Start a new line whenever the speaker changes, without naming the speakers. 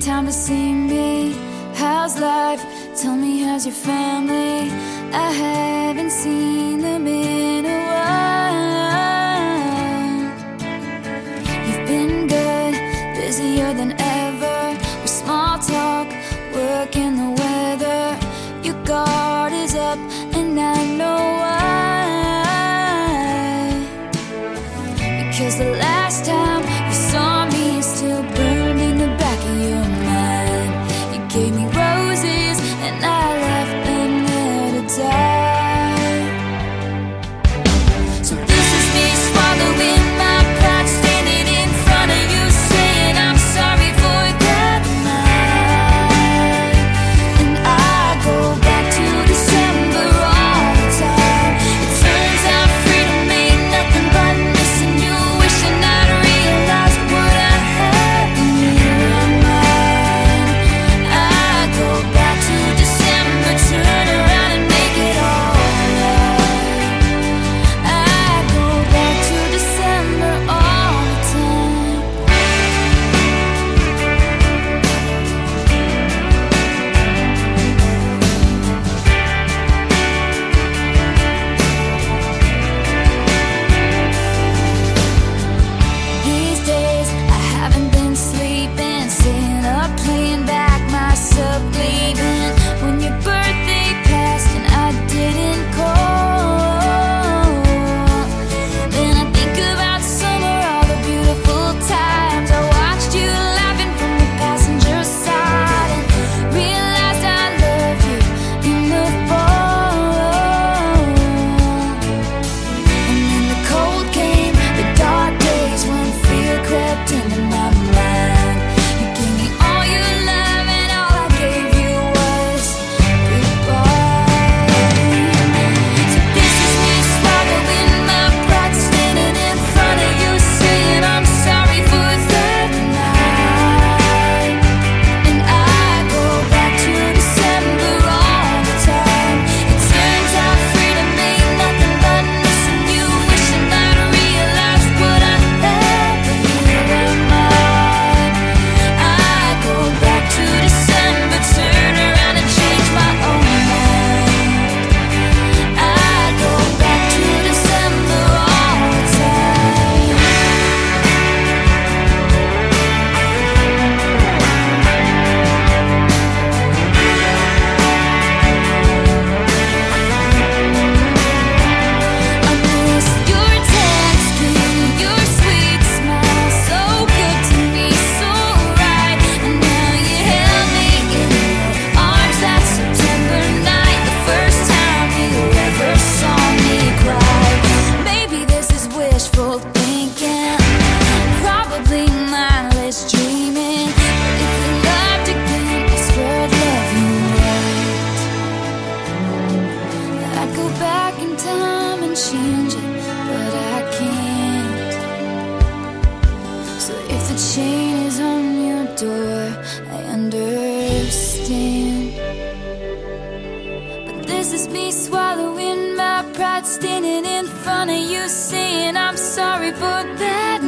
time to see me. How's life? Tell me, how's your family? I haven't seen them in a while. You've been good, busier than ever. With small talk, work, in the weather. Your guard is up, and I know why. Because the If the chain is on your door, I understand. But this is me swallowing my pride, standing in front of you, saying I'm sorry for that.